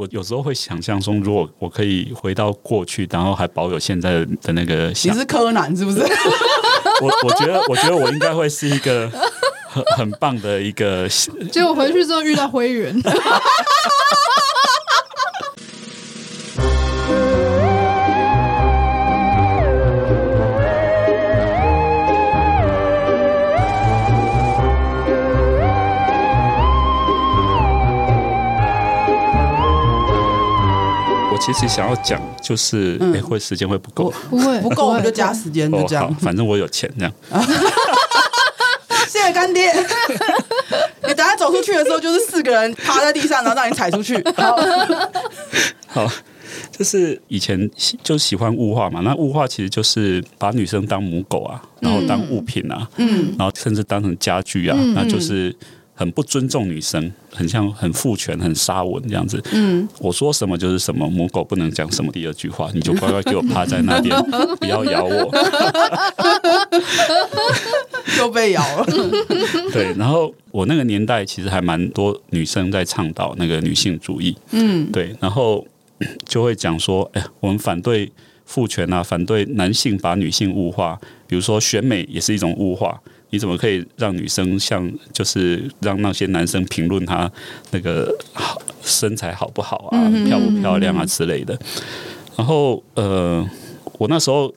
我有时候会想象中，如果我可以回到过去，然后还保有现在的那个，你是柯南是不是？我我觉得，我觉得我应该会是一个很很棒的一个。结果回去之后遇到灰原。其实想要讲就是，哎、嗯，会时间会不够，不会不够，我们就加时间，就这样、哦。反正我有钱，这样。谢谢干爹。你 等下走出去的时候，就是四个人趴在地上，然后让你踩出去。好，好，就是以前就喜欢物化嘛。那物化其实就是把女生当母狗啊，然后当物品啊，嗯，然后甚至当成家具啊，嗯、那就是。很不尊重女生，很像很父权、很沙文这样子。嗯，我说什么就是什么，母狗不能讲什么。第二句话，你就乖乖给我趴在那边，不要咬我。又被咬了。对，然后我那个年代其实还蛮多女生在倡导那个女性主义。嗯，对，然后就会讲说，哎，我们反对父权啊，反对男性把女性物化，比如说选美也是一种物化。你怎么可以让女生像，就是让那些男生评论她那个好身材好不好啊，漂不漂亮啊之类的？然后呃，我那时候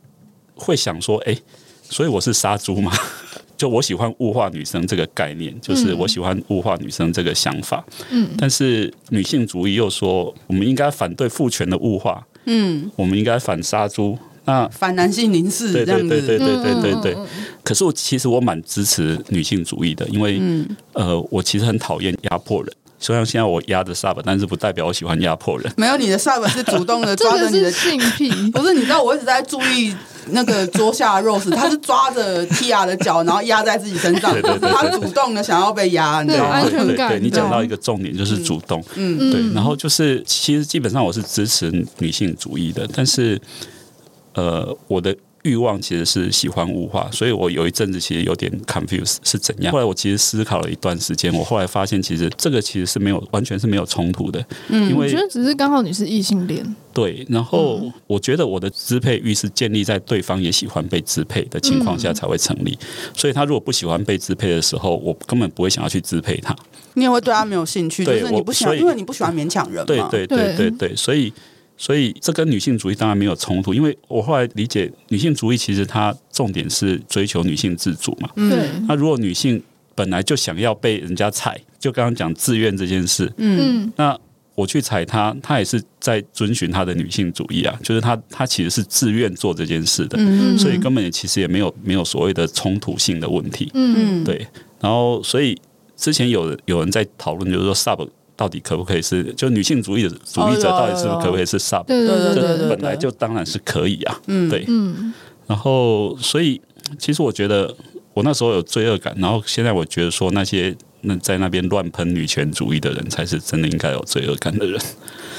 会想说，哎，所以我是杀猪吗？就我喜欢物化女生这个概念，就是我喜欢物化女生这个想法。嗯，但是女性主义又说，我们应该反对父权的物化。嗯，我们应该反杀猪。那反男性凝视这样子，对对对对对对对。可是我其实我蛮支持女性主义的，因为、嗯、呃，我其实很讨厌压迫人。虽然现在我压着 sub，但是不代表我喜欢压迫人。没有，你的 sub 是主动的抓着你的性癖，不是？你知道我一直在注意那个桌下的 Rose，他是抓着 Tia 的脚，然后压在自己身上，对对对对，他主动的想要被压，对安全感。对，对，对，你讲到一个重点，就是主动。嗯，对。然后就是，其实基本上我是支持女性主义的，但是。呃，我的欲望其实是喜欢物化，所以我有一阵子其实有点 confused 是怎样。后来我其实思考了一段时间，我后来发现其实这个其实是没有完全是没有冲突的。嗯，因为我觉得只是刚好你是异性恋。对，然后我觉得我的支配欲是建立在对方也喜欢被支配的情况下才会成立。所以他如果不喜欢被支配的时候，我根本不会想要去支配他。你也会对他没有兴趣，就是你不喜欢，因为你不喜欢勉强人嘛。对对对对对，所以。所以这跟女性主义当然没有冲突，因为我后来理解，女性主义其实它重点是追求女性自主嘛。嗯。那如果女性本来就想要被人家踩，就刚刚讲自愿这件事，嗯，那我去踩她，她也是在遵循她的女性主义啊，就是她她其实是自愿做这件事的，嗯，所以根本也其实也没有没有所谓的冲突性的问题，嗯，对。然后，所以之前有有人在讨论，就是说 sub。到底可不可以是？就女性主义的主义者到底是不是可不可以是 sub？对对对本来就当然是可以啊。嗯，对。嗯。然后，所以其实我觉得我那时候有罪恶感，然后现在我觉得说那些那在那边乱喷女权主义的人才是真的应该有罪恶感的人。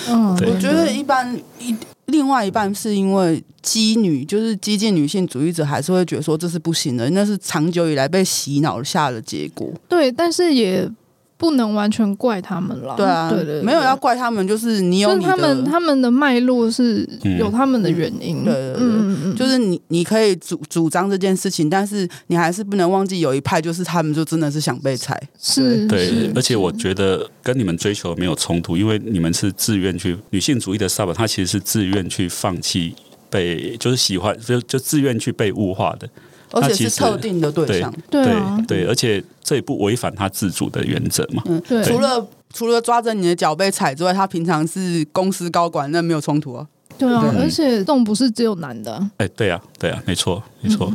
嗯，对。我觉得一般一另外一半是因为激女，就是激进女性主义者还是会觉得说这是不行的，那是长久以来被洗脑下的结果。对，但是也。不能完全怪他们了，对啊，对对，对，没有要怪他们，就是你有你的，他们他们的脉络是有他们的原因，嗯、对对对，嗯、就是你你可以主主张这件事情，但是你还是不能忘记有一派，就是他们就真的是想被踩，是，对，而且我觉得跟你们追求没有冲突，因为你们是自愿去女性主义的 sub，他其实是自愿去放弃被，就是喜欢就就自愿去被物化的。而且是特定的对象，对对，对，而且这也不违反他自主的原则嘛。嗯，对。除了除了抓着你的脚被踩之外，他平常是公司高管，那没有冲突啊。对啊，而且这种不是只有男的。哎，对啊，对啊，没错，没错。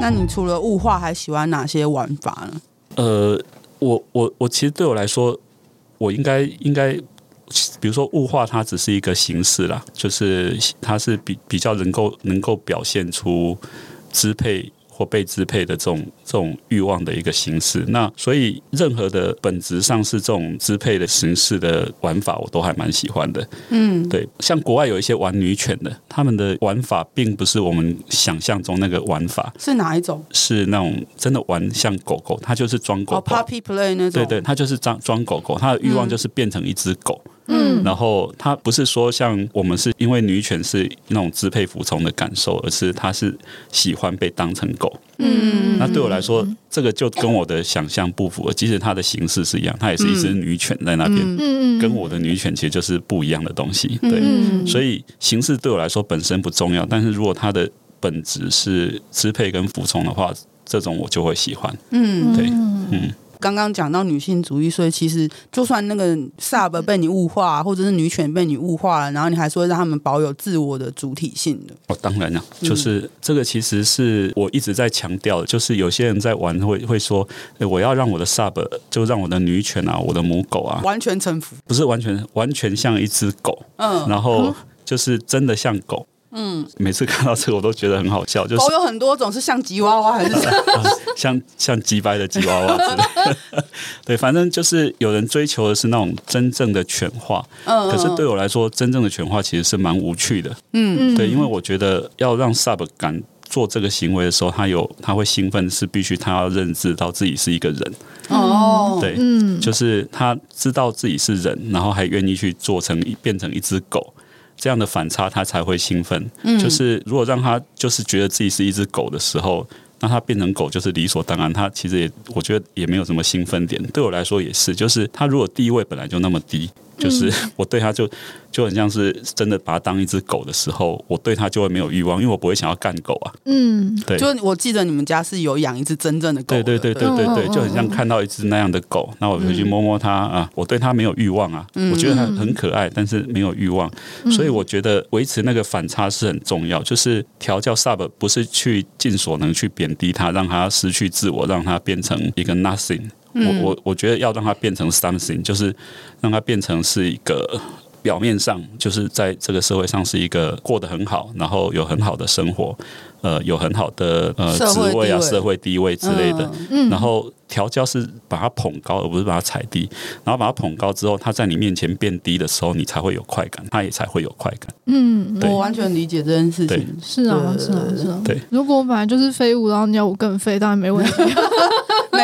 那你除了物化，还喜欢哪些玩法呢？呃，我我我其实对我来说，我应该应该。比如说物化，它只是一个形式啦，就是它是比比较能够能够表现出支配或被支配的这种这种欲望的一个形式。那所以任何的本质上是这种支配的形式的玩法，我都还蛮喜欢的。嗯，对，像国外有一些玩女犬的，他们的玩法并不是我们想象中那个玩法。是哪一种？是那种真的玩像狗狗，它就是装狗狗。Oh, puppy play 那种。对对，它就是装装狗狗，它的欲望就是变成一只狗。嗯嗯，然后它不是说像我们是因为女犬是那种支配服从的感受，而是它是喜欢被当成狗。嗯，那对我来说，这个就跟我的想象不符合。即使它的形式是一样，它也是一只女犬在那边。嗯，跟我的女犬其实就是不一样的东西。对，所以形式对我来说本身不重要，但是如果它的本质是支配跟服从的话，这种我就会喜欢。嗯，对，嗯。刚刚讲到女性主义，所以其实就算那个 sub 被你物化，或者是女犬被你物化了，然后你还是会让他们保有自我的主体性的。哦，当然了，就是、嗯、这个其实是我一直在强调的，就是有些人在玩会会说，我要让我的 sub 就让我的女犬啊，我的母狗啊，完全臣服，不是完全完全像一只狗，嗯，然后就是真的像狗。嗯，每次看到这个我都觉得很好笑。就是狗有很多种，是像吉娃娃还是 像像鸡掰的吉娃娃之类的？对，反正就是有人追求的是那种真正的犬化。嗯，可是对我来说，真正的犬化其实是蛮无趣的。嗯，对，因为我觉得要让 Sub 敢做这个行为的时候，他有他会兴奋，是必须他要认知到自己是一个人。哦，对，嗯，就是他知道自己是人，然后还愿意去做成变成一只狗。这样的反差，他才会兴奋。嗯，就是如果让他就是觉得自己是一只狗的时候，那他变成狗就是理所当然。他其实也，我觉得也没有什么兴奋点。对我来说也是，就是他如果地位本来就那么低。就是 我对它就就很像是真的把它当一只狗的时候，我对他就会没有欲望，因为我不会想要干狗啊。嗯，对。就我记得你们家是有养一只真正的狗的。对对对对对对，就很像看到一只那样的狗，那我就去摸摸它啊，我对它没有欲望啊，我觉得它很可爱，但是没有欲望。所以我觉得维持那个反差是很重要，就是调教 sub 不是去尽所能去贬低它，让它失去自我，让它变成一个 nothing。我我我觉得要让它变成 something，就是让它变成是一个表面上就是在这个社会上是一个过得很好，然后有很好的生活，呃，有很好的呃职位啊、社会地位之类的。嗯，然后调教是把它捧高，而不是把它踩低。然后把它捧高之后，它在你面前变低的时候，你才会有快感，它也才会有快感。嗯，我完全理解这件事情。是啊，是啊，是啊。对，如果我本来就是废物，然后你要我更废，当然没问题。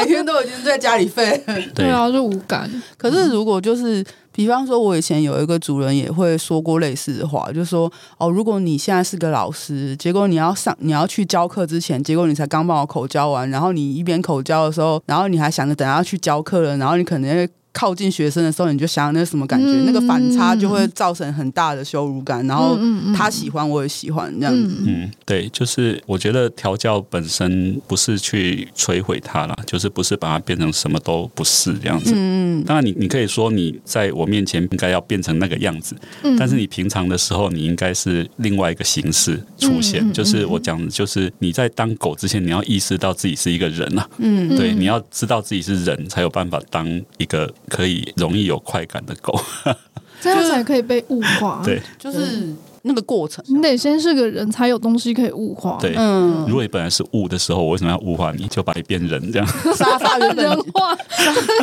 每天都已经在家里废，对啊，就无感。可是如果就是，比方说，我以前有一个主人也会说过类似的话，就是说，哦，如果你现在是个老师，结果你要上，你要去教课之前，结果你才刚帮我口交完，然后你一边口交的时候，然后你还想着等下去教课了，然后你可能会。靠近学生的时候，你就想想那什么感觉？嗯、那个反差就会造成很大的羞辱感。然后他喜欢，我也喜欢这样子。嗯，对，就是我觉得调教本身不是去摧毁他啦，就是不是把它变成什么都不是这样子。嗯，当然你你可以说你在我面前应该要变成那个样子，嗯、但是你平常的时候你应该是另外一个形式出现。嗯、就是我讲的，就是你在当狗之前，你要意识到自己是一个人啊。嗯，对，你要知道自己是人才有办法当一个。可以容易有快感的狗，这样才可以被物化。对，就是那个过程，你得先是个人，才有东西可以物化。对，嗯，如果你本来是物的时候，我为什么要物化你？就把你变人这样。沙发原本人化，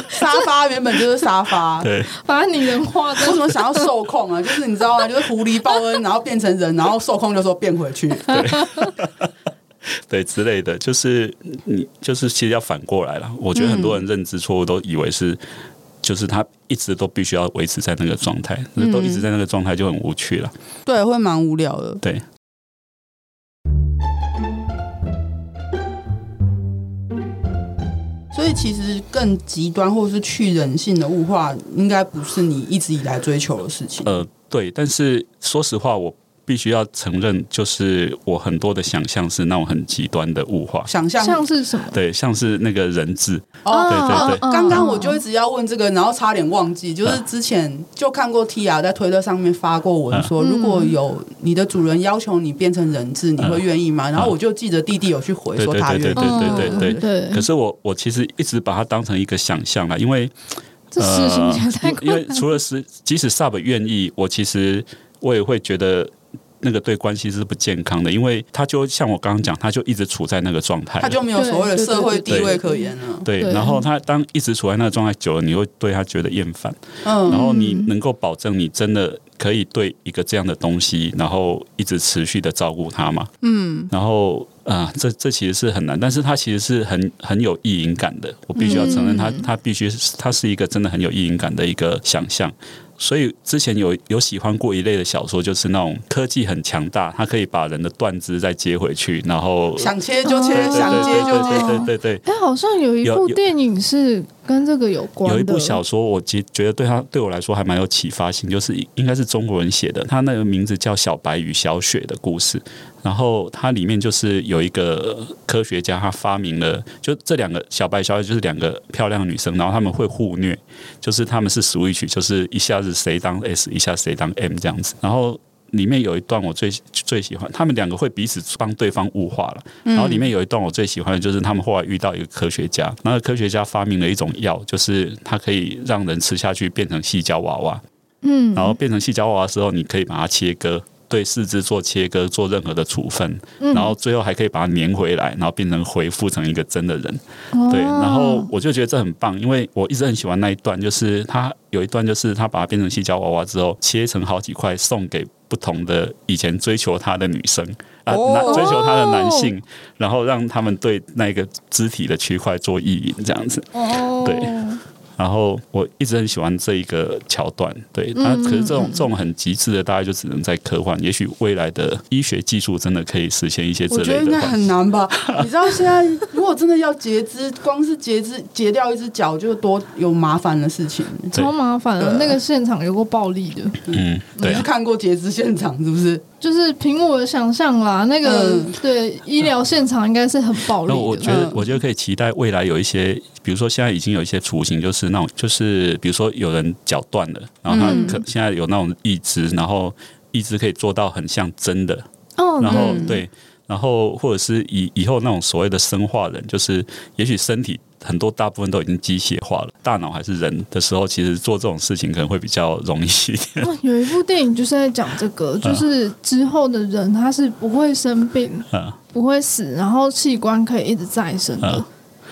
沙发原本就是沙发，对，把你人化。为什么想要受控啊？就是你知道吗？就是狐狸报恩，然后变成人，然后受控就说变回去。对。对之类的，就是你就是其实要反过来了。我觉得很多人认知错误，都以为是就是他一直都必须要维持在那个状态，嗯、都一直在那个状态就很无趣了。对，会蛮无聊的。对。所以其实更极端或者是去人性的物化，应该不是你一直以来追求的事情。呃，对。但是说实话，我。必须要承认，就是我很多的想象是那种很极端的物化。想象像是什么？对，像是那个人质。哦，对对对。刚刚我就一直要问这个，然后差点忘记，就是之前就看过 Tia 在推特上面发过文说，如果有你的主人要求你变成人质，你会愿意吗？然后我就记得弟弟有去回说他愿意。对对对对对对。可是我我其实一直把它当成一个想象了，因为呃，因为除了是即使 Sub 愿意，我其实我也会觉得。那个对关系是不健康的，因为他就像我刚刚讲，他就一直处在那个状态，他就没有所谓的社会地位可言了。对，然后他当一直处在那个状态久了，你会对他觉得厌烦。嗯，然后你能够保证你真的可以对一个这样的东西，然后一直持续的照顾他吗？嗯，然后啊、呃，这这其实是很难，但是他其实是很很有意淫感的。我必须要承认他，他他必须是他是一个真的很有意淫感的一个想象。所以之前有有喜欢过一类的小说，就是那种科技很强大，它可以把人的断肢再接回去，然后想切就切，想接就接，对对对。哎，好像有一部电影是跟这个有关的。有一部小说，我觉觉得对他对我来说还蛮有启发性，就是应该是中国人写的，他那个名字叫《小白与小雪的故事》。然后它里面就是有一个科学家，他发明了，就这两个小白小雪就是两个漂亮的女生，然后他们会互虐，就是他们是 switch，就是一下子谁当 S，一下谁当 M 这样子。然后里面有一段我最最喜欢，他们两个会彼此帮对方物化了。然后里面有一段我最喜欢的就是他们后来遇到一个科学家，那个科学家发明了一种药，就是它可以让人吃下去变成细胶娃娃。嗯，然后变成细胶娃娃的时候，你可以把它切割。对四肢做切割，做任何的处分，然后最后还可以把它粘回来，然后变成恢复成一个真的人。对，然后我就觉得这很棒，因为我一直很喜欢那一段，就是他有一段，就是他把它变成细胶娃娃之后，切成好几块送给不同的以前追求他的女生啊，男追求他的男性，然后让他们对那个肢体的区块做意淫，这样子。对。然后我一直很喜欢这一个桥段，对，那可是这种这种很极致的，大概就只能在科幻。也许未来的医学技术真的可以实现一些这类的。我觉得应该很难吧？你知道现在如果真的要截肢，光是截肢截掉一只脚就多有麻烦的事情，超麻烦的。那个现场有过暴力的，嗯，对，你是看过截肢现场是不是？就是凭我的想象啦，那个、嗯、对医疗现场应该是很暴力的。我觉得，我觉得可以期待未来有一些，比如说现在已经有一些雏形，就是那种，就是比如说有人脚断了，然后他可现在有那种义肢，然后义肢可以做到很像真的。哦，然后对，然后或者是以以后那种所谓的生化人，就是也许身体。很多大部分都已经机械化了，大脑还是人的时候，其实做这种事情可能会比较容易一点。有一部电影就是在讲这个，就是之后的人他是不会生病，嗯、不会死，然后器官可以一直再生的。嗯、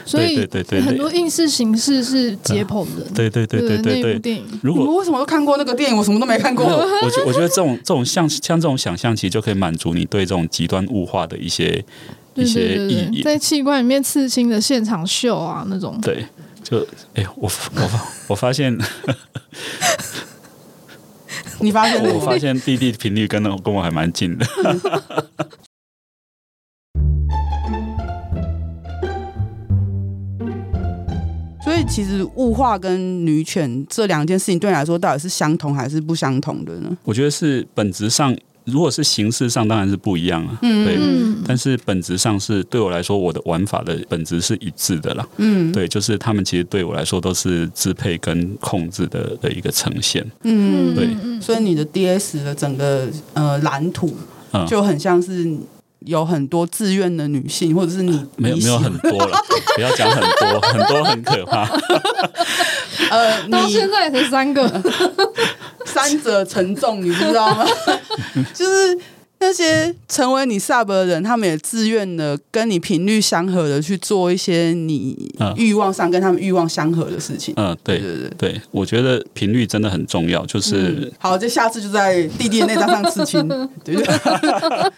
所以很多应试形式是解剖的。对对对对对对。电影，如果你们为什么都看过那个电影？我什么都没看过。我觉我觉得这种这种像像这种想象，其实就可以满足你对这种极端物化的一些。一些意义，对对对，在器官里面刺青的现场秀啊，那种对，就哎、欸，我我我发现，你发现我发现弟弟频率跟我跟我还蛮近的。其实物化跟女权这两件事情，对你来说到底是相同还是不相同的呢？我觉得是本质上。如果是形式上当然是不一样啊，嗯、对，但是本质上是对我来说，我的玩法的本质是一致的啦。嗯，对，就是他们其实对我来说都是支配跟控制的的一个呈现。嗯，对，所以你的 DS 的整个呃蓝图就很像是有很多自愿的女性，或者是你、啊、没有没有很多了，不要讲很多，很多很可怕。呃，到现在才三个。三者沉重，你不知道吗？就是那些成为你 sub 的人，他们也自愿的跟你频率相合的去做一些你欲望上跟他们欲望相合的事情。嗯，对对对对，我觉得频率真的很重要。就是、嗯、好，就下次就在弟弟的那张上刺青，对不对？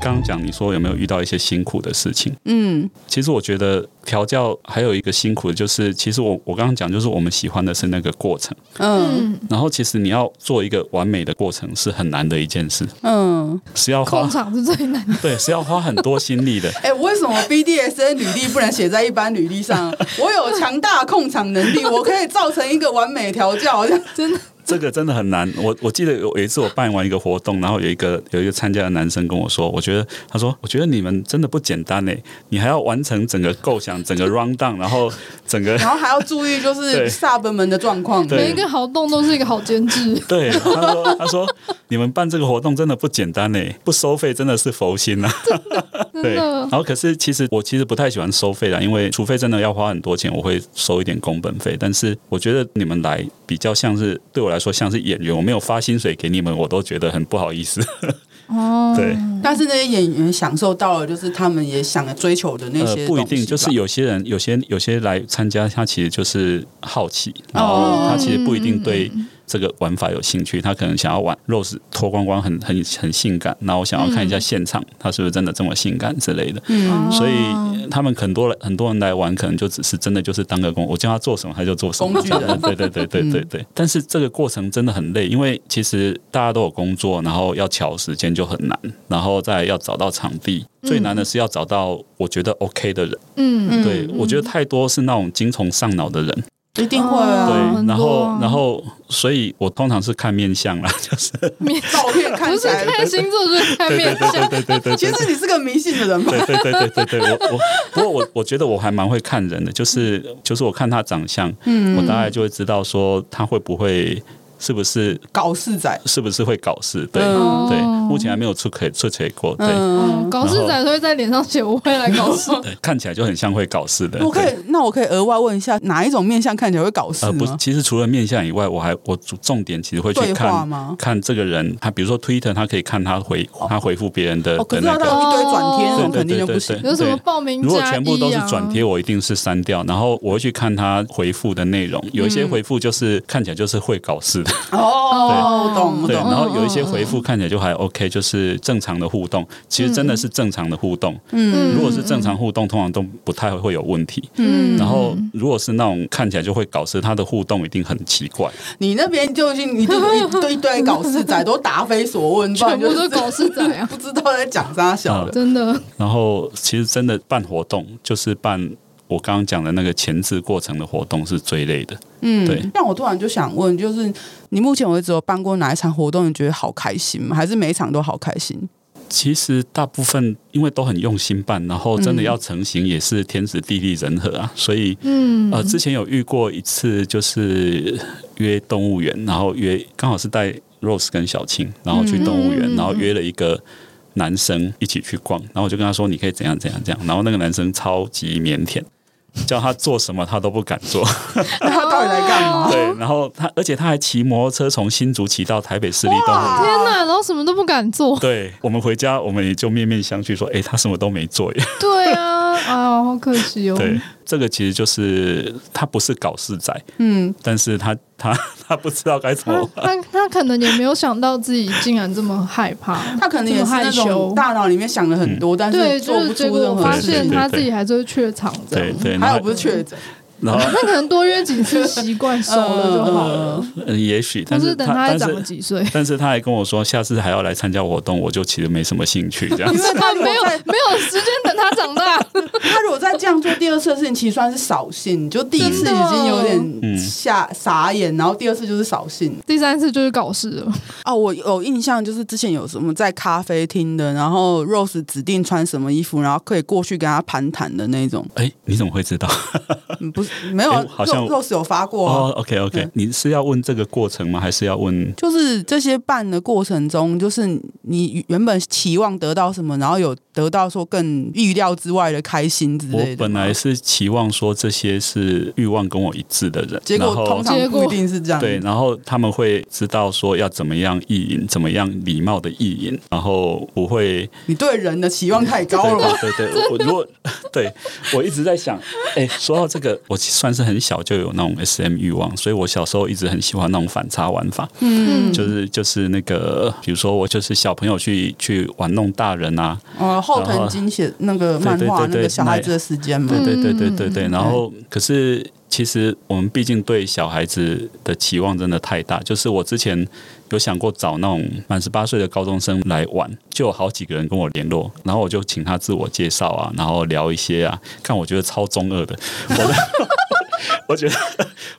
刚刚讲你说有没有遇到一些辛苦的事情？嗯，其实我觉得调教还有一个辛苦的就是，其实我我刚刚讲就是我们喜欢的是那个过程，嗯，然后其实你要做一个完美的过程是很难的一件事，嗯，是要花，控场是最难的，对，是要花很多心力的。哎、欸，为什么 BDSN 履历不能写在一般履历上？我有强大控场能力，我可以造成一个完美调教，好像真的。这个真的很难。我我记得有有一次我办完一个活动，然后有一个有一个参加的男生跟我说，我觉得他说，我觉得你们真的不简单呢。你还要完成整个构想，整个 round down，然后整个，然后还要注意就是 sub 们的状况，每一个好动都是一个好监制。对，他说他说你们办这个活动真的不简单呢，不收费真的是佛心啊。对，然后可是其实我其实不太喜欢收费啦，因为除非真的要花很多钱，我会收一点工本费。但是我觉得你们来比较像是对我来说像是演员，我没有发薪水给你们，我都觉得很不好意思。哦，对，但是那些演员享受到了，就是他们也想追求的那些、呃。不一定，就是有些人，有些有些来参加，他其实就是好奇，然后他其实不一定对。这个玩法有兴趣，他可能想要玩 Rose 脱光光很很很性感，然后我想要看一下现场，他、嗯、是不是真的这么性感之类的。嗯，所以他们很多很多人来玩，可能就只是真的就是当个工，我叫他做什么他就做什么。工具人，对对对对对对。但是这个过程真的很累，因为其实大家都有工作，然后要乔时间就很难，然后再要找到场地，最难的是要找到我觉得 OK 的人。嗯，对，我觉得太多是那种精虫上脑的人。一定会啊，对，然后，然后，所以我通常是看面相啦，就是面照片看不是看星座，就是看面相。对对对对，其实你是个迷信的人嘛。对对对对对对，我我不过我我觉得我还蛮会看人的，就是就是我看他长相，嗯，我大概就会知道说他会不会。是不是搞事仔？是不是会搞事？对、嗯、对，目前还没有出可以出错过。对，嗯、搞事仔都会在脸上写“我会来搞事 ”，看起来就很像会搞事的。我可以，那我可以额外问一下，哪一种面相看起来会搞事？呃，不是，其实除了面相以外，我还我重点其实会去看看这个人，他比如说 Twitter，他可以看他回他回复别人的。哦，可是他有一堆转贴，那种肯定就不行。有什么报名、啊？如果全部都是转贴，我一定是删掉。然后我会去看他回复的内容，有一些回复就是看起来就是会搞事的。哦。哦，懂对，然后有一些回复看起来就还 OK，就是正常的互动，其实真的是正常的互动。嗯，如果是正常互动，通常都不太会有问题。嗯，然后如果是那种看起来就会搞事，他的互动一定很奇怪。你那边就是你就一堆一堆搞事仔，都答非所问，全部都是搞事仔啊，不知道在讲啥小的，真的。然后其实真的办活动就是办。我刚刚讲的那个前置过程的活动是最累的，嗯，对。但我突然就想问，就是你目前为止有办过哪一场活动，你觉得好开心吗？还是每一场都好开心？其实大部分因为都很用心办，然后真的要成型也是天时地利人和啊，所以，嗯，呃，之前有遇过一次，就是约动物园，然后约刚好是带 Rose 跟小青，然后去动物园，然后约了一个。男生一起去逛，然后我就跟他说：“你可以怎样怎样怎样。”然后那个男生超级腼腆，叫他做什么他都不敢做。那他到底来干嘛？对，然后他而且他还骑摩托车从新竹骑到台北市立动物园。天哪！然后什么都不敢做。对，我们回家，我们也就面面相觑，说：“哎，他什么都没做耶。”对啊，啊，好可惜哦。对，这个其实就是他不是搞事仔，嗯，但是他。他他 不知道该怎么办，他他可能也没有想到自己竟然这么害怕，他可能也是那种大脑里面想了很多，但是做不出任何发现他自己还是会怯场，对对，还有不是确诊。然后 那可能多约几次，习惯熟了就好了。嗯，也许，但是等他还长了几岁，但是他还跟我说，下次还要来参加活动，我就其实没什么兴趣这样子。因为他没有没有时间等他长大。他如果再这样做第二次的事情，其实算是扫兴。就第一次已经有点吓傻眼，然后第二次就是扫兴，第三次就是搞事了。哦，我有印象，就是之前有什么在咖啡厅的，然后 Rose 指定穿什么衣服，然后可以过去跟他攀谈的那种。哎，你怎么会知道？不是没有，好像 Rose 有发过哦。OK OK，你是要问这个过程吗？还是要问？就是这些办的过程中，就是你原本期望得到什么，然后有得到说更预料之外的开心之类的。我本来是期望说这些是欲望跟我一致的人，结果通常不一定是这样。对，然后他们会知道说要怎么样意淫，怎么样礼貌的意淫，然后不会。你对人的期望太高了。对对对，我如果 对我一直在想，哎，说到这个。我算是很小就有那种 SM 欲望，所以我小时候一直很喜欢那种反差玩法，嗯，就是就是那个，比如说我就是小朋友去去玩弄大人啊，哦，后藤金写那个漫画那个小孩子的时间嘛，对对对对对对对，然后可是其实我们毕竟对小孩子的期望真的太大，就是我之前。有想过找那种满十八岁的高中生来玩，就有好几个人跟我联络，然后我就请他自我介绍啊，然后聊一些啊，看我觉得超中二的，我的我觉得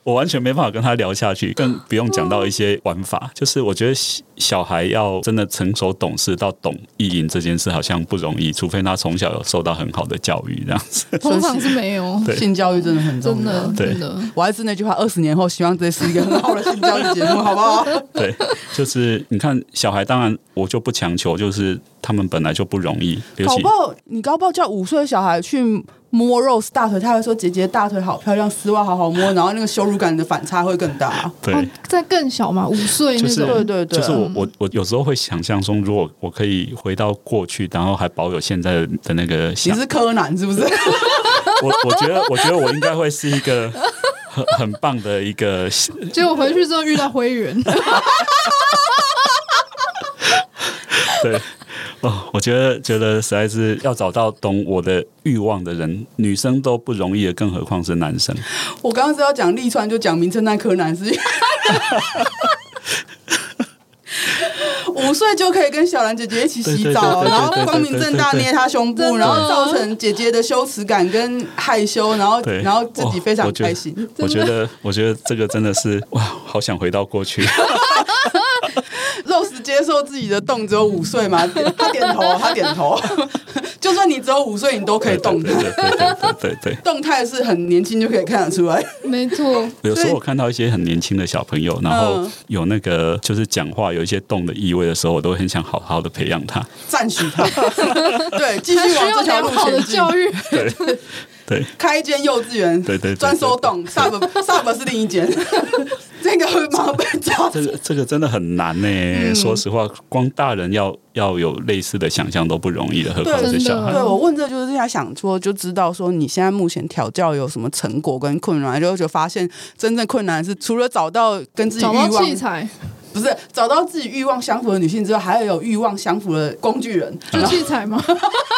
我完全没办法跟他聊下去，更不用讲到一些玩法。就是我觉得小孩要真的成熟懂事到懂意淫这件事，好像不容易，除非他从小有受到很好的教育，这样子。通常是没有。性教育真的很重要，真的，真的。我还是那句话，二十年后希望这是一个很好的性教育节目，好不好？对，就是你看小孩，当然我就不强求，就是他们本来就不容易。搞不好你搞不好叫五岁的小孩去。摸 Rose 大腿，他会说：“姐姐大腿好漂亮，丝袜好好摸。”然后那个羞辱感的反差会更大。对，在更小嘛，五岁那种。就是、对对对，就是我我我有时候会想象中，如果我可以回到过去，然后还保有现在的那个。你是柯南是不是？我我觉得，我觉得我应该会是一个很很棒的一个。结果回去之后遇到灰原。对。哦，我觉得觉得实在是要找到懂我的欲望的人，女生都不容易的，更何况是男生。我刚刚是要讲立川，就讲名侦探柯南是。五岁就可以跟小兰姐姐一起洗澡，然后光明正大捏她胸部，然后造成姐姐的羞耻感跟害羞，然后然后自己非常开心。我觉得，我觉得这个真的是哇，好想回到过去。Rose 接受自己的洞只有五岁吗？他点头，他点头。就算你只有五岁，你都可以动态。对对对对对，动态是很年轻就可以看得出来。没错。有时候我看到一些很年轻的小朋友，然后有那个就是讲话有一些动的意味的时候，我都很想好好的培养他，赞许他。对，继续往这条路前进。教育。对。对，开一间幼稚园，对对，专收动，sub sub 是另一间，这个会马上被抓。这个这个真的很难呢。嗯、说实话，光大人要要有类似的想象都不容易的，何况是小孩。对，我问这就是在想说，就知道说你现在目前调教有什么成果跟困难，就就发现真正困难是除了找到跟自己欲望器材。不是找到自己欲望相符的女性之后，还要有欲望相符的工具人，就器材吗？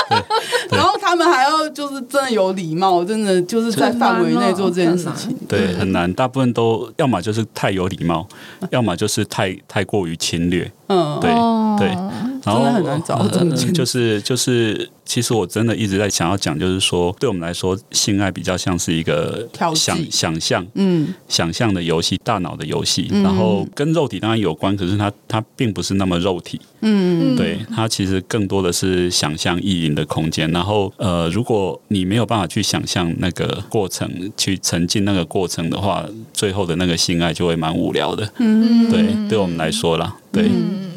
然后他们还要就是真的有礼貌，真的就是在范围内做这件事情。对，很难。大部分都要么就是太有礼貌，要么就是太太过于侵略。嗯，对对。然后真的很难找，就是就是。其实我真的一直在想要讲，就是说，对我们来说，性爱比较像是一个想想象，嗯，想象的游戏，大脑的游戏。然后跟肉体当然有关，可是它它并不是那么肉体，嗯，对，它其实更多的是想象意淫的空间。然后呃，如果你没有办法去想象那个过程，去沉浸那个过程的话，最后的那个性爱就会蛮无聊的。嗯，对，对我们来说啦，对，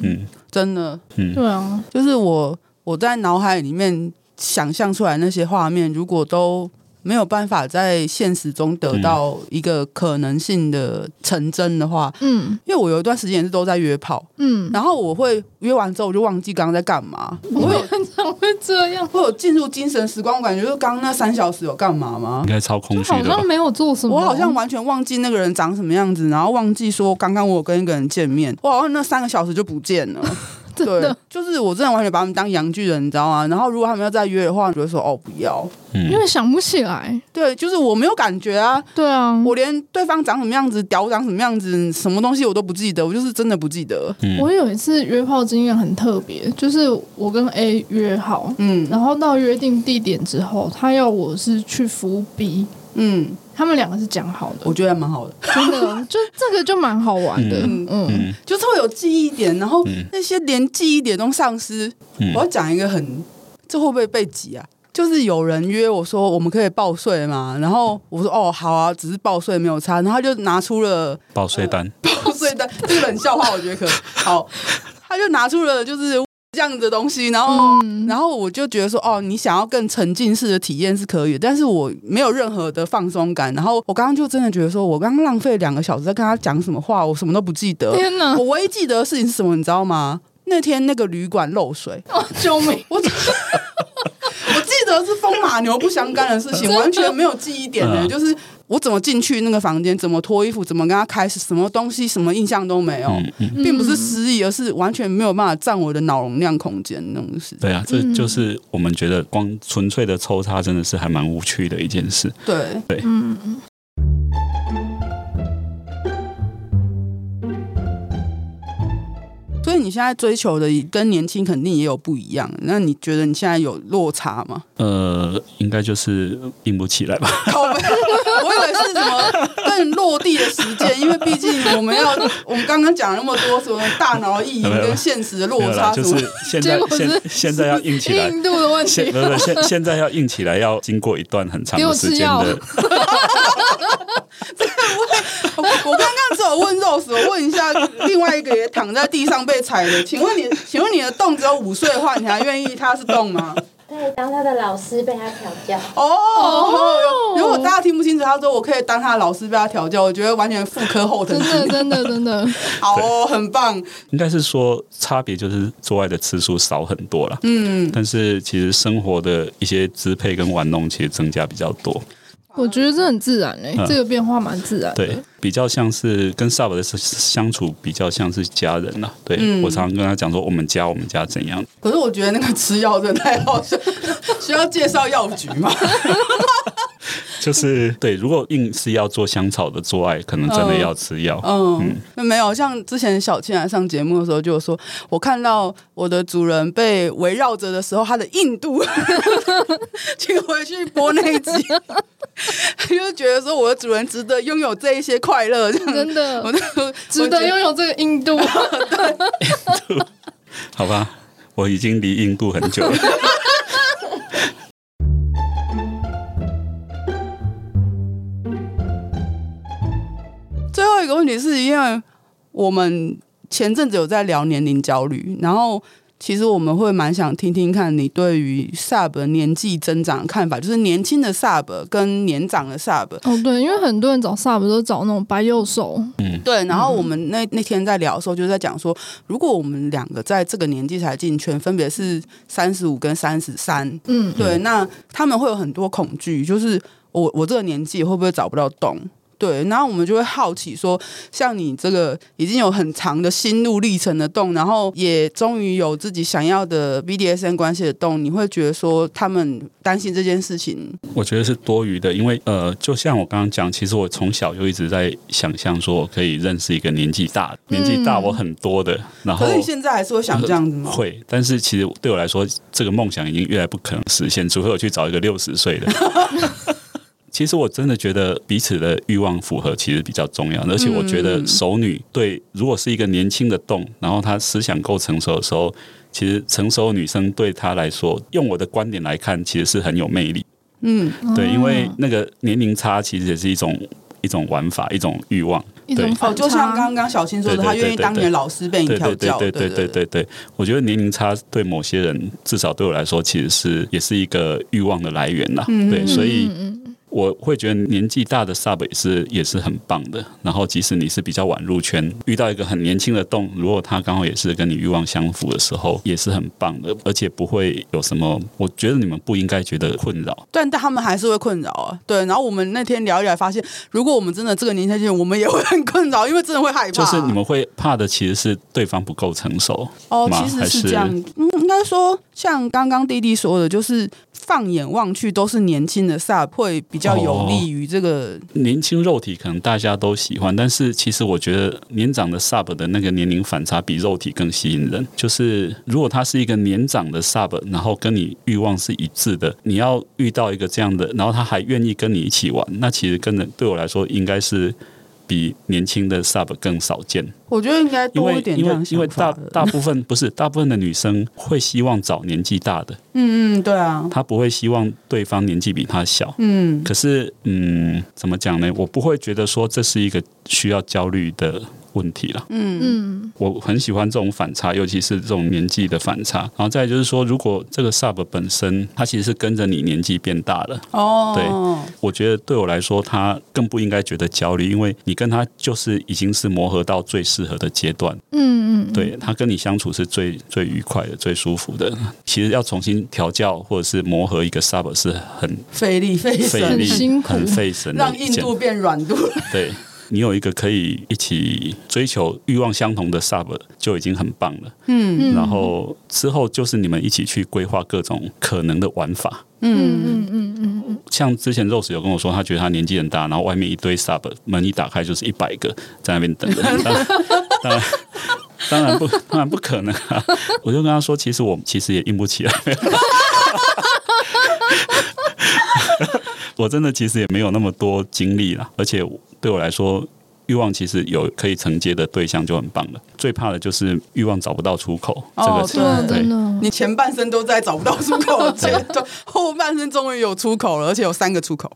嗯，真的，嗯，对啊，就是我。我在脑海里面想象出来那些画面，如果都没有办法在现实中得到一个可能性的成真的话，嗯，因为我有一段时间是都在约炮，嗯，然后我会约完之后我就忘记刚刚在干嘛，我有很常会这样，会有进入精神时光，我感觉就刚刚那三小时有干嘛吗？应该超空虚的，好像没有做什么，我好像完全忘记那个人长什么样子，然后忘记说刚刚我有跟一个人见面，我好像那三个小时就不见了。对，就是我真的完全把他们当洋巨人，你知道吗？然后如果他们要再约的话，我就会说哦不要，因为想不起来。对，就是我没有感觉啊。对啊，我连对方长什么样子，屌长什么样子，什么东西我都不记得，我就是真的不记得。嗯、我有一次约炮经验很特别，就是我跟 A 约好，嗯，然后到约定地点之后，他要我是去服 B，嗯。他们两个是讲好的，我觉得还蛮好的，真的，就 这个就蛮好玩的，嗯，嗯，就是会有记忆点，然后那些连记忆点都丧失。嗯、我要讲一个很，这会不会被挤啊？就是有人约我说我们可以报税嘛，然后我说哦好啊，只是报税没有差，然后他就拿出了报税单，呃、报税单，这个冷笑话我觉得可好，他就拿出了就是。这样的东西，然后，嗯、然后我就觉得说，哦，你想要更沉浸式的体验是可以，但是我没有任何的放松感。然后我刚刚就真的觉得说，我刚刚浪费两个小时在跟他讲什么话，我什么都不记得。天哪！我唯一记得的事情是什么，你知道吗？那天那个旅馆漏水，哦，救命！我得是风马牛不相干的事情，完全没有记忆点的，就是。我怎么进去那个房间？怎么脱衣服？怎么跟他开始？什么东西？什么印象都没有，并不是失忆，而是完全没有办法占我的脑容量空间那种事。对啊，这就是我们觉得光纯粹的抽插真的是还蛮无趣的一件事。对对，嗯。所以你现在追求的跟年轻肯定也有不一样，那你觉得你现在有落差吗？呃，应该就是硬不起来吧。我以为是什么更落地的实践，因为毕竟我们要我们刚刚讲了那么多什么大脑意淫跟现实的落差，就是现在现现在要硬起来，硬度的问题，不是现现在要硬起来，要经过一段很长的时间的。我我刚刚只有问 Rose，我问一下另外一个也躺在地上被踩的，请问你，请问你的洞只有五岁的话，你还愿意他是洞吗？可以当他的老师被他调教哦。Oh, 如果大家听不清楚，他说我可以当他的老师被他调教，我觉得完全复刻后藤。真的真的真 的好哦，很棒。应该是说差别就是做爱的次数少很多了。嗯，但是其实生活的一些支配跟玩弄其实增加比较多。我觉得这很自然诶、欸，嗯、这个变化蛮自然的。对，比较像是跟 Sub 的相处，比较像是家人呐。对、嗯、我常常跟他讲说，我们家我们家怎样。可是我觉得那个吃药真的太好笑，需要介绍药局吗？就是对，如果硬是要做香草的做爱，可能真的要吃药。嗯，嗯那没有像之前小倩来上节目的时候，就说我看到我的主人被围绕着的时候，他的硬度，请回去播那一集，就觉得说我的主人值得拥有这一些快乐，真的，我就值得拥有这个硬度。对，硬度，好吧，我已经离硬度很久了。最后一个问题是因为我们前阵子有在聊年龄焦虑，然后其实我们会蛮想听听看你对于 Sub 年纪增长的看法，就是年轻的 Sub 跟年长的 Sub。哦，对，因为很多人找 Sub 都找那种白幼瘦。嗯，对。然后我们那那天在聊的时候，就在讲说，如果我们两个在这个年纪才进圈，分别是三十五跟三十三，嗯，对，那他们会有很多恐惧，就是我我这个年纪会不会找不到洞？对，然后我们就会好奇说，像你这个已经有很长的心路历程的洞，然后也终于有自己想要的 BDSN 关系的洞，你会觉得说他们担心这件事情？我觉得是多余的，因为呃，就像我刚刚讲，其实我从小就一直在想象说我可以认识一个年纪大、年纪大我很多的，然后可是你现在还是会想这样子吗？会，但是其实对我来说，这个梦想已经越来不可能实现，除非我去找一个六十岁的。其实我真的觉得彼此的欲望符合其实比较重要，而且我觉得熟女对，如果是一个年轻的洞，然后她思想够成熟的时候，其实成熟女生对她来说，用我的观点来看，其实是很有魅力。嗯，对，因为那个年龄差其实也是一种一种玩法，一种欲望。对，哦，就像刚刚小青说的，她愿意当你的老师被你调教。对对对对对对，我觉得年龄差对某些人，至少对我来说，其实是也是一个欲望的来源呐。对，所以。我会觉得年纪大的 Sub 也是也是很棒的。然后，即使你是比较晚入圈，遇到一个很年轻的洞，如果他刚好也是跟你欲望相符的时候，也是很棒的。而且不会有什么，我觉得你们不应该觉得困扰。但他们还是会困扰啊。对。然后我们那天聊一聊，发现如果我们真的这个年纪，我们也会很困扰，因为真的会害怕。就是你们会怕的，其实是对方不够成熟。哦，其实是这样。嗯，应该说像刚刚弟弟说的，就是。放眼望去都是年轻的 Sub，会比较有利于这个、哦、年轻肉体，可能大家都喜欢。但是其实我觉得年长的 Sub 的那个年龄反差比肉体更吸引人。就是如果他是一个年长的 Sub，然后跟你欲望是一致的，你要遇到一个这样的，然后他还愿意跟你一起玩，那其实跟人对我来说应该是。比年轻的 Sub 更少见，我觉得应该多一点，因为因为因为大大部分不是大部分的女生会希望找年纪大的，嗯嗯，对啊，她不会希望对方年纪比她小，嗯，可是嗯，怎么讲呢？我不会觉得说这是一个需要焦虑的。问题了，嗯。嗯，我很喜欢这种反差，尤其是这种年纪的反差。然后再就是说，如果这个 Sub 本身它其实是跟着你年纪变大了，哦，对，我觉得对我来说，他更不应该觉得焦虑，因为你跟他就是已经是磨合到最适合的阶段，嗯嗯，对，他跟你相处是最最愉快的、最舒服的。其实要重新调教或者是磨合一个 Sub 是很费力、费神、费力、很辛苦、很费神，让硬度变软度，对。你有一个可以一起追求欲望相同的 Sub 就已经很棒了。嗯，然后之后就是你们一起去规划各种可能的玩法。嗯嗯嗯嗯嗯。像之前 Rose 有跟我说，他觉得他年纪很大，然后外面一堆 Sub，门一打开就是一百个在那边等着。当然，当然，当然不，当然不可能啊！我就跟他说，其实我其实也硬不起来。我真的其实也没有那么多精力了，而且对我来说。欲望其实有可以承接的对象就很棒了，最怕的就是欲望找不到出口。哦，这个对，对，你前半生都在找不到出口，对，后半生终于有出口了，而且有三个出口。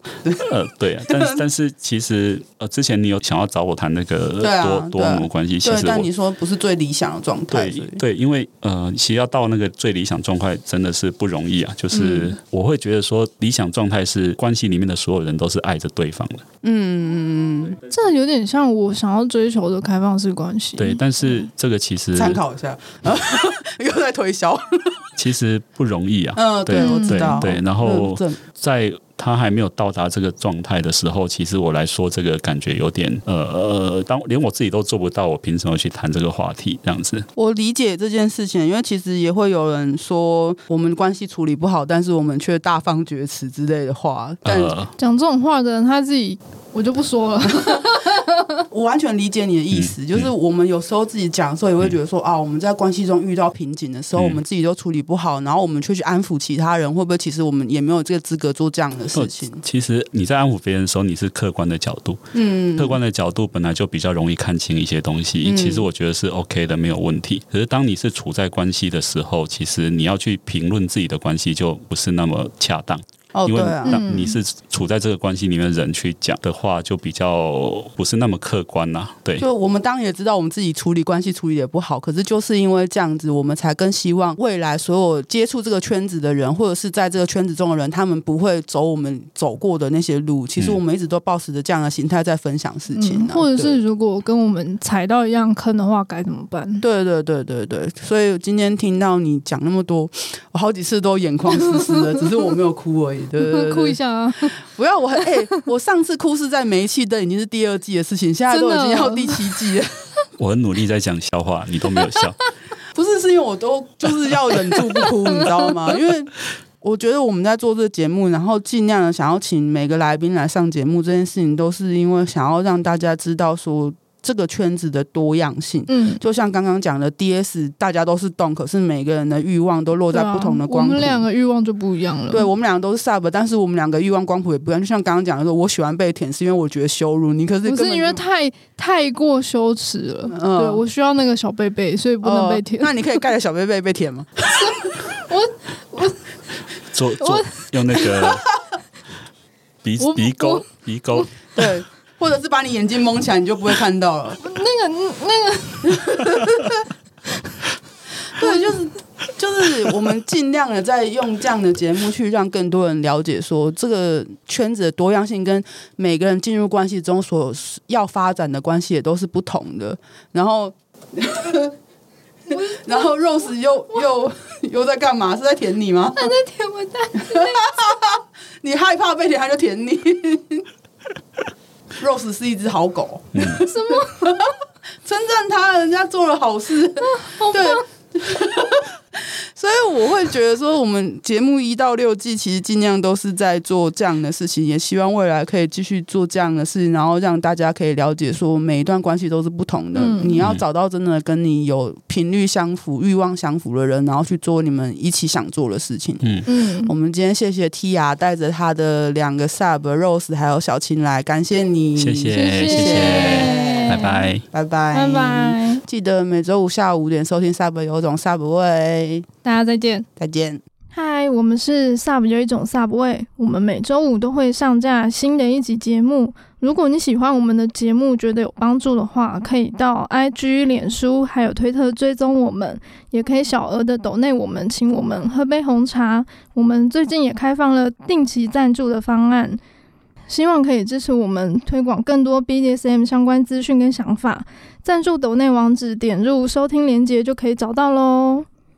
呃，对啊，但是 但是其实呃，之前你有想要找我谈那个多、啊、多母关系，其实但你说不是最理想的状态。对对，因为呃，其实要到那个最理想状态真的是不容易啊。就是我会觉得说，理想状态是关系里面的所有人都是爱着对方的。嗯嗯嗯，这有点像。像我想要追求的开放式关系，对，但是这个其实参考一下，又在推销，其实不容易啊。嗯，对，我知道。对，然后在他还没有到达这个状态的时候，其实我来说这个感觉有点呃呃，当连我自己都做不到，我凭什么去谈这个话题？这样子，我理解这件事情，因为其实也会有人说我们关系处理不好，但是我们却大放厥词之类的话。但讲、呃、这种话的人，他自己。我就不说了，我完全理解你的意思，嗯、就是我们有时候自己讲的时候，也会觉得说、嗯、啊，我们在关系中遇到瓶颈的时候，嗯、我们自己都处理不好，然后我们却去安抚其他人，会不会其实我们也没有这个资格做这样的事情？其实你在安抚别人的时候，你是客观的角度，嗯，客观的角度本来就比较容易看清一些东西。嗯、其实我觉得是 OK 的，没有问题。可是当你是处在关系的时候，其实你要去评论自己的关系，就不是那么恰当。哦，因为那，你是处在这个关系里面的人去讲的话，就比较不是那么客观呐。对，就我们当然也知道我们自己处理关系处理的不好，可是就是因为这样子，我们才更希望未来所有接触这个圈子的人，或者是在这个圈子中的人，他们不会走我们走过的那些路。其实我们一直都保持着这样的心态在分享事情，啊，或者是如果跟我们踩到一样坑的话，该怎么办？对对对对对，所以今天听到你讲那么多，我好几次都眼眶湿湿的，只是我没有哭而已。对对 对，哭一下。啊！不要我哎、欸，我上次哭是在煤气灯已经是第二季的事情，现在都已经要第七季了。我很努力在讲笑话，你都没有笑。不是，是因为我都就是要忍住不哭，你知道吗？因为我觉得我们在做这个节目，然后尽量的想要请每个来宾来上节目，这件事情都是因为想要让大家知道说。这个圈子的多样性，嗯，就像刚刚讲的，DS 大家都是动，可是每个人的欲望都落在不同的光谱。我们两个欲望就不一样了。对，我们两个都是 Sub，但是我们两个欲望光谱也不一样。就像刚刚讲的说，我喜欢被舔，是因为我觉得羞辱你，可是不是因为太太过羞耻了。嗯，对，我需要那个小贝贝，所以不能被舔。呃，那你可以盖着小贝贝被舔吗？我我做做用那个鼻鼻沟鼻沟对。或者是把你眼睛蒙起来，你就不会看到了。那个，那个，对，就是就是，我们尽量的在用这样的节目去让更多人了解，说这个圈子的多样性跟每个人进入关系中所要发展的关系也都是不同的。然后，然后 Rose 又又又在干嘛？是在舔你吗？他在舔我蛋。你害怕被舔，他就舔你。Rose 是一只好狗，什么？称赞他，人家做了好事，对。所以我会觉得说，我们节目一到六季其实尽量都是在做这样的事情，也希望未来可以继续做这样的事情，然后让大家可以了解说，每一段关系都是不同的。嗯、你要找到真的跟你有频率相符、欲望相符的人，然后去做你们一起想做的事情。嗯嗯。我们今天谢谢 Tia 带着他的两个 Sub Rose 还有小青来，感谢你，谢谢谢谢，拜拜拜拜拜拜。记得每周五下午五点收听 Sub 有种 Sub 味。大家再见，再见。嗨，我们是 Sub 有一种 Sub 味，我们每周五都会上架新的一集节目。如果你喜欢我们的节目，觉得有帮助的话，可以到 IG、脸书还有推特追踪我们，也可以小额的抖内我们，请我们喝杯红茶。我们最近也开放了定期赞助的方案，希望可以支持我们推广更多 BDSM 相关资讯跟想法。赞助抖内网址点入收听连接就可以找到喽。